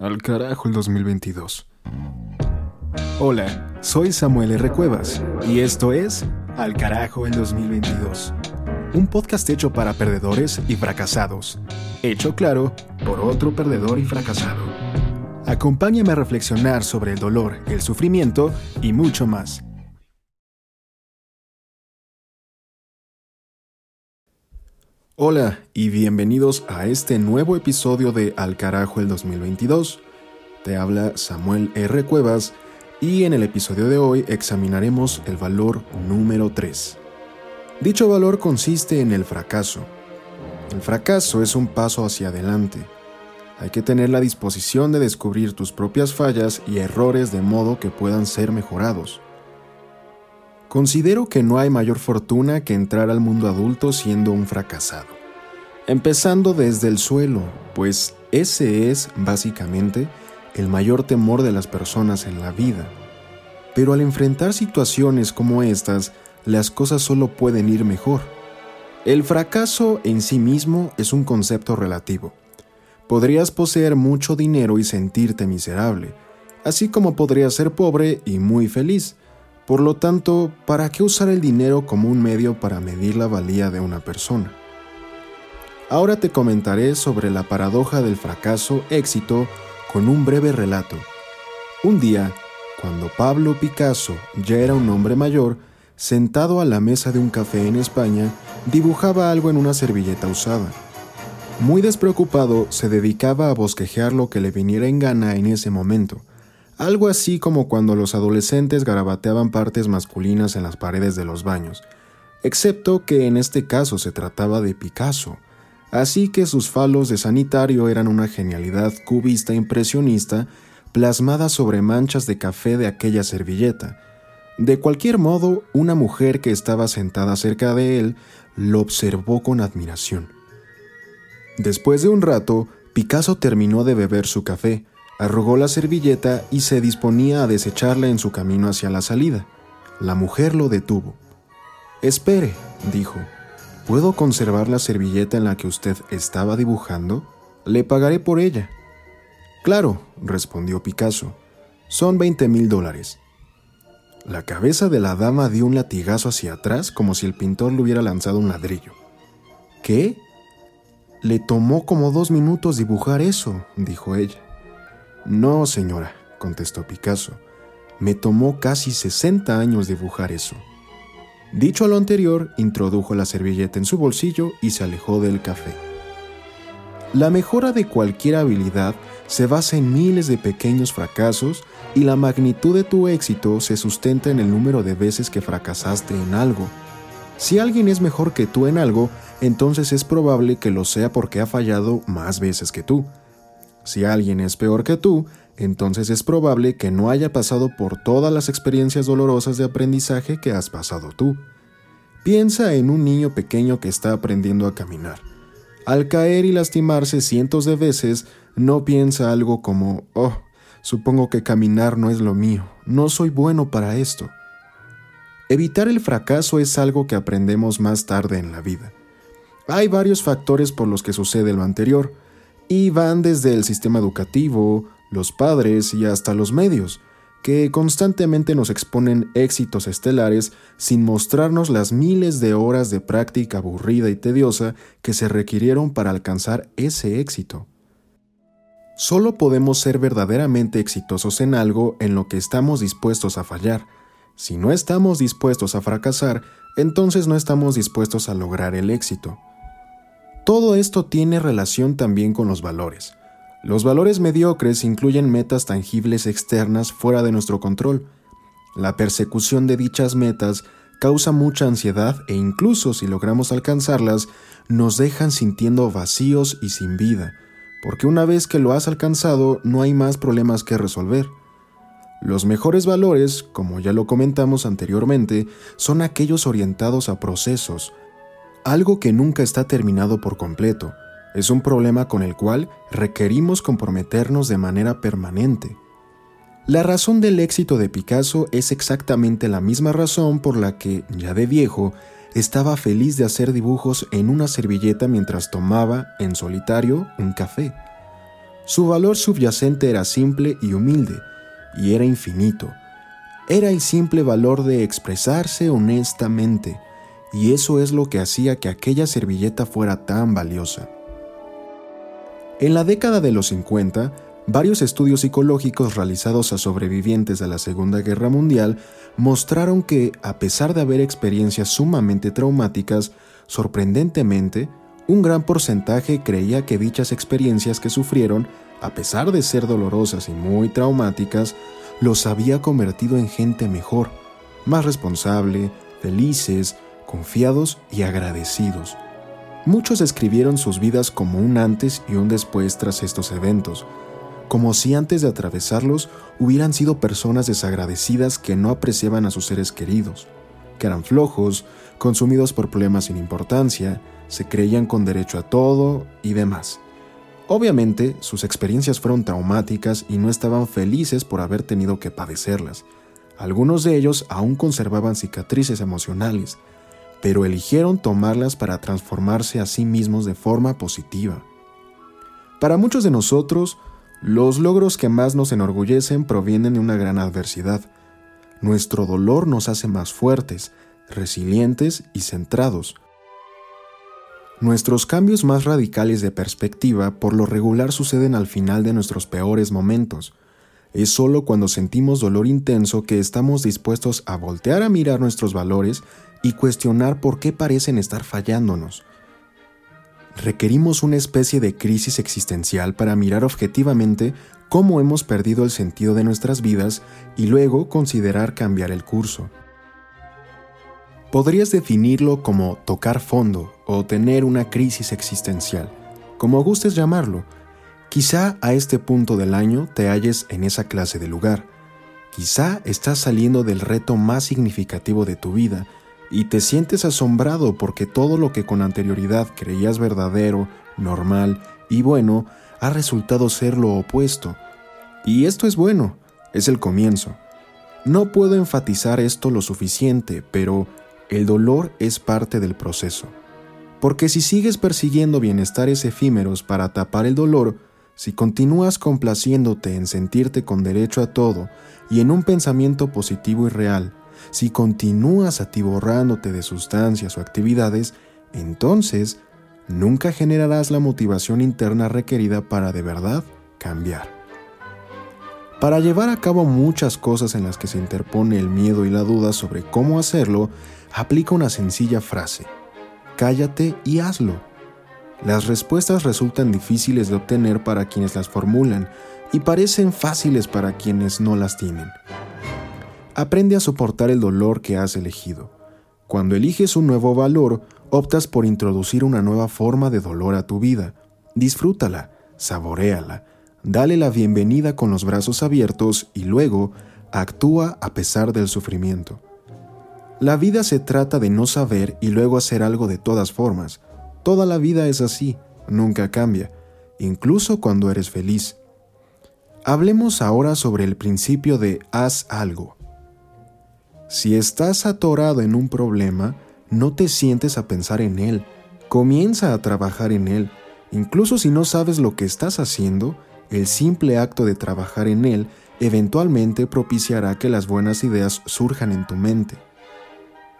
Al carajo el 2022. Hola, soy Samuel R. Cuevas y esto es Al carajo el 2022. Un podcast hecho para perdedores y fracasados. Hecho claro por otro perdedor y fracasado. Acompáñame a reflexionar sobre el dolor, el sufrimiento y mucho más. Hola y bienvenidos a este nuevo episodio de Al Carajo el 2022. Te habla Samuel R. Cuevas y en el episodio de hoy examinaremos el valor número 3. Dicho valor consiste en el fracaso. El fracaso es un paso hacia adelante. Hay que tener la disposición de descubrir tus propias fallas y errores de modo que puedan ser mejorados. Considero que no hay mayor fortuna que entrar al mundo adulto siendo un fracasado. Empezando desde el suelo, pues ese es, básicamente, el mayor temor de las personas en la vida. Pero al enfrentar situaciones como estas, las cosas solo pueden ir mejor. El fracaso en sí mismo es un concepto relativo. Podrías poseer mucho dinero y sentirte miserable, así como podrías ser pobre y muy feliz, por lo tanto, ¿para qué usar el dinero como un medio para medir la valía de una persona? Ahora te comentaré sobre la paradoja del fracaso-éxito con un breve relato. Un día, cuando Pablo Picasso ya era un hombre mayor, sentado a la mesa de un café en España, dibujaba algo en una servilleta usada. Muy despreocupado, se dedicaba a bosquejear lo que le viniera en gana en ese momento algo así como cuando los adolescentes garabateaban partes masculinas en las paredes de los baños, excepto que en este caso se trataba de Picasso, así que sus falos de sanitario eran una genialidad cubista impresionista plasmada sobre manchas de café de aquella servilleta. De cualquier modo, una mujer que estaba sentada cerca de él lo observó con admiración. Después de un rato, Picasso terminó de beber su café, arrugó la servilleta y se disponía a desecharla en su camino hacia la salida. La mujer lo detuvo. Espere, dijo. ¿Puedo conservar la servilleta en la que usted estaba dibujando? Le pagaré por ella. Claro, respondió Picasso. Son veinte mil dólares. La cabeza de la dama dio un latigazo hacia atrás como si el pintor le hubiera lanzado un ladrillo. ¿Qué? Le tomó como dos minutos dibujar eso, dijo ella. No, señora, contestó Picasso. Me tomó casi 60 años dibujar eso. Dicho lo anterior, introdujo la servilleta en su bolsillo y se alejó del café. La mejora de cualquier habilidad se basa en miles de pequeños fracasos y la magnitud de tu éxito se sustenta en el número de veces que fracasaste en algo. Si alguien es mejor que tú en algo, entonces es probable que lo sea porque ha fallado más veces que tú. Si alguien es peor que tú, entonces es probable que no haya pasado por todas las experiencias dolorosas de aprendizaje que has pasado tú. Piensa en un niño pequeño que está aprendiendo a caminar. Al caer y lastimarse cientos de veces, no piensa algo como, oh, supongo que caminar no es lo mío, no soy bueno para esto. Evitar el fracaso es algo que aprendemos más tarde en la vida. Hay varios factores por los que sucede lo anterior, y van desde el sistema educativo, los padres y hasta los medios, que constantemente nos exponen éxitos estelares sin mostrarnos las miles de horas de práctica aburrida y tediosa que se requirieron para alcanzar ese éxito. Solo podemos ser verdaderamente exitosos en algo en lo que estamos dispuestos a fallar. Si no estamos dispuestos a fracasar, entonces no estamos dispuestos a lograr el éxito. Todo esto tiene relación también con los valores. Los valores mediocres incluyen metas tangibles externas fuera de nuestro control. La persecución de dichas metas causa mucha ansiedad e incluso si logramos alcanzarlas, nos dejan sintiendo vacíos y sin vida, porque una vez que lo has alcanzado no hay más problemas que resolver. Los mejores valores, como ya lo comentamos anteriormente, son aquellos orientados a procesos, algo que nunca está terminado por completo. Es un problema con el cual requerimos comprometernos de manera permanente. La razón del éxito de Picasso es exactamente la misma razón por la que, ya de viejo, estaba feliz de hacer dibujos en una servilleta mientras tomaba, en solitario, un café. Su valor subyacente era simple y humilde, y era infinito. Era el simple valor de expresarse honestamente, y eso es lo que hacía que aquella servilleta fuera tan valiosa. En la década de los 50, varios estudios psicológicos realizados a sobrevivientes de la Segunda Guerra Mundial mostraron que, a pesar de haber experiencias sumamente traumáticas, sorprendentemente, un gran porcentaje creía que dichas experiencias que sufrieron, a pesar de ser dolorosas y muy traumáticas, los había convertido en gente mejor, más responsable, felices, confiados y agradecidos. Muchos escribieron sus vidas como un antes y un después tras estos eventos, como si antes de atravesarlos hubieran sido personas desagradecidas que no apreciaban a sus seres queridos, que eran flojos, consumidos por problemas sin importancia, se creían con derecho a todo y demás. Obviamente, sus experiencias fueron traumáticas y no estaban felices por haber tenido que padecerlas. Algunos de ellos aún conservaban cicatrices emocionales, pero eligieron tomarlas para transformarse a sí mismos de forma positiva. Para muchos de nosotros, los logros que más nos enorgullecen provienen de una gran adversidad. Nuestro dolor nos hace más fuertes, resilientes y centrados. Nuestros cambios más radicales de perspectiva por lo regular suceden al final de nuestros peores momentos. Es solo cuando sentimos dolor intenso que estamos dispuestos a voltear a mirar nuestros valores y cuestionar por qué parecen estar fallándonos. Requerimos una especie de crisis existencial para mirar objetivamente cómo hemos perdido el sentido de nuestras vidas y luego considerar cambiar el curso. Podrías definirlo como tocar fondo o tener una crisis existencial, como gustes llamarlo. Quizá a este punto del año te halles en esa clase de lugar. Quizá estás saliendo del reto más significativo de tu vida y te sientes asombrado porque todo lo que con anterioridad creías verdadero, normal y bueno ha resultado ser lo opuesto. Y esto es bueno, es el comienzo. No puedo enfatizar esto lo suficiente, pero el dolor es parte del proceso. Porque si sigues persiguiendo bienestares efímeros para tapar el dolor, si continúas complaciéndote en sentirte con derecho a todo y en un pensamiento positivo y real, si continúas atiborrándote de sustancias o actividades, entonces nunca generarás la motivación interna requerida para de verdad cambiar. Para llevar a cabo muchas cosas en las que se interpone el miedo y la duda sobre cómo hacerlo, aplica una sencilla frase. Cállate y hazlo. Las respuestas resultan difíciles de obtener para quienes las formulan y parecen fáciles para quienes no las tienen. Aprende a soportar el dolor que has elegido. Cuando eliges un nuevo valor, optas por introducir una nueva forma de dolor a tu vida. Disfrútala, saboréala, dale la bienvenida con los brazos abiertos y luego actúa a pesar del sufrimiento. La vida se trata de no saber y luego hacer algo de todas formas. Toda la vida es así, nunca cambia, incluso cuando eres feliz. Hablemos ahora sobre el principio de haz algo. Si estás atorado en un problema, no te sientes a pensar en él, comienza a trabajar en él. Incluso si no sabes lo que estás haciendo, el simple acto de trabajar en él eventualmente propiciará que las buenas ideas surjan en tu mente.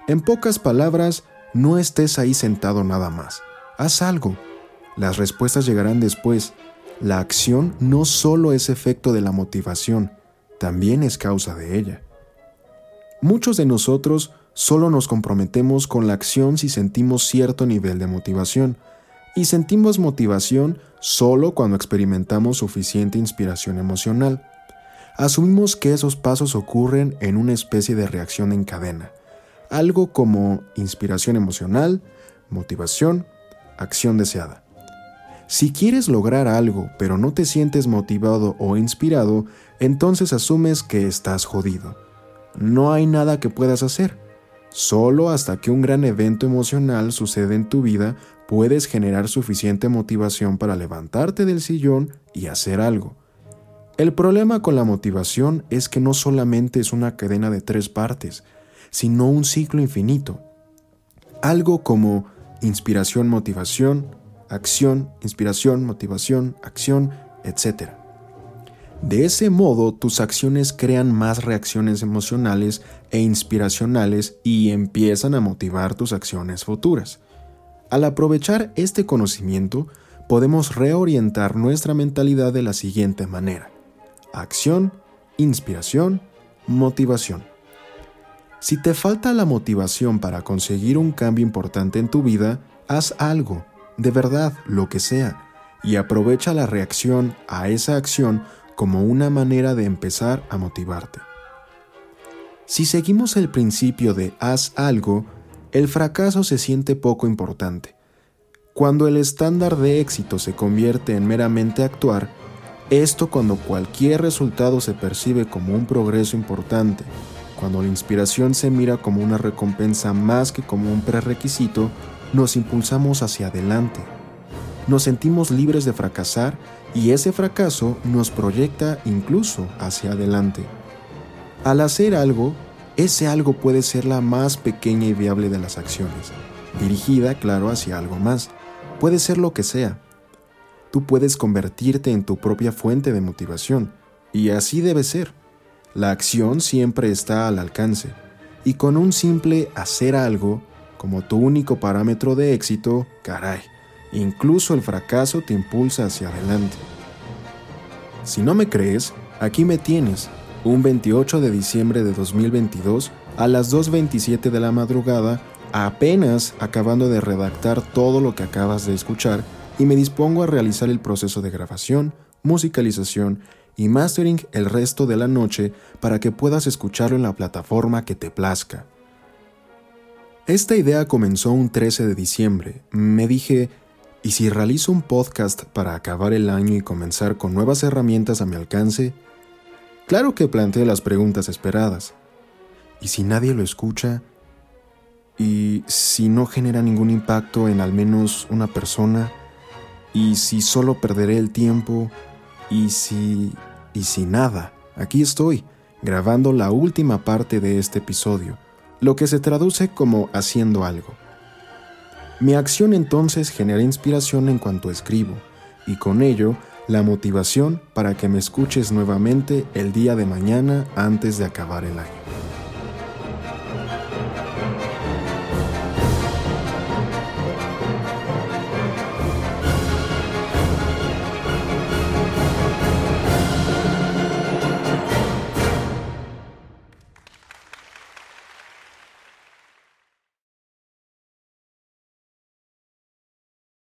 En pocas palabras, no estés ahí sentado nada más. Haz algo. Las respuestas llegarán después. La acción no solo es efecto de la motivación, también es causa de ella. Muchos de nosotros solo nos comprometemos con la acción si sentimos cierto nivel de motivación, y sentimos motivación solo cuando experimentamos suficiente inspiración emocional. Asumimos que esos pasos ocurren en una especie de reacción en cadena, algo como inspiración emocional, motivación, acción deseada. Si quieres lograr algo pero no te sientes motivado o inspirado, entonces asumes que estás jodido no hay nada que puedas hacer. Solo hasta que un gran evento emocional sucede en tu vida puedes generar suficiente motivación para levantarte del sillón y hacer algo. El problema con la motivación es que no solamente es una cadena de tres partes, sino un ciclo infinito. Algo como inspiración, motivación, acción, inspiración, motivación, acción, etc. De ese modo, tus acciones crean más reacciones emocionales e inspiracionales y empiezan a motivar tus acciones futuras. Al aprovechar este conocimiento, podemos reorientar nuestra mentalidad de la siguiente manera. Acción, inspiración, motivación. Si te falta la motivación para conseguir un cambio importante en tu vida, haz algo, de verdad, lo que sea, y aprovecha la reacción a esa acción como una manera de empezar a motivarte. Si seguimos el principio de haz algo, el fracaso se siente poco importante. Cuando el estándar de éxito se convierte en meramente actuar, esto cuando cualquier resultado se percibe como un progreso importante, cuando la inspiración se mira como una recompensa más que como un prerequisito, nos impulsamos hacia adelante. Nos sentimos libres de fracasar y ese fracaso nos proyecta incluso hacia adelante. Al hacer algo, ese algo puede ser la más pequeña y viable de las acciones, dirigida, claro, hacia algo más. Puede ser lo que sea. Tú puedes convertirte en tu propia fuente de motivación, y así debe ser. La acción siempre está al alcance, y con un simple hacer algo, como tu único parámetro de éxito, caray, incluso el fracaso te impulsa hacia adelante. Si no me crees, aquí me tienes, un 28 de diciembre de 2022 a las 2.27 de la madrugada, apenas acabando de redactar todo lo que acabas de escuchar y me dispongo a realizar el proceso de grabación, musicalización y mastering el resto de la noche para que puedas escucharlo en la plataforma que te plazca. Esta idea comenzó un 13 de diciembre. Me dije, ¿y si realizo un podcast para acabar el año y comenzar con nuevas herramientas a mi alcance? Claro que planteé las preguntas esperadas. ¿Y si nadie lo escucha? ¿Y si no genera ningún impacto en al menos una persona? ¿Y si solo perderé el tiempo? ¿Y si... y si nada? Aquí estoy, grabando la última parte de este episodio lo que se traduce como haciendo algo. Mi acción entonces genera inspiración en cuanto escribo, y con ello la motivación para que me escuches nuevamente el día de mañana antes de acabar el año.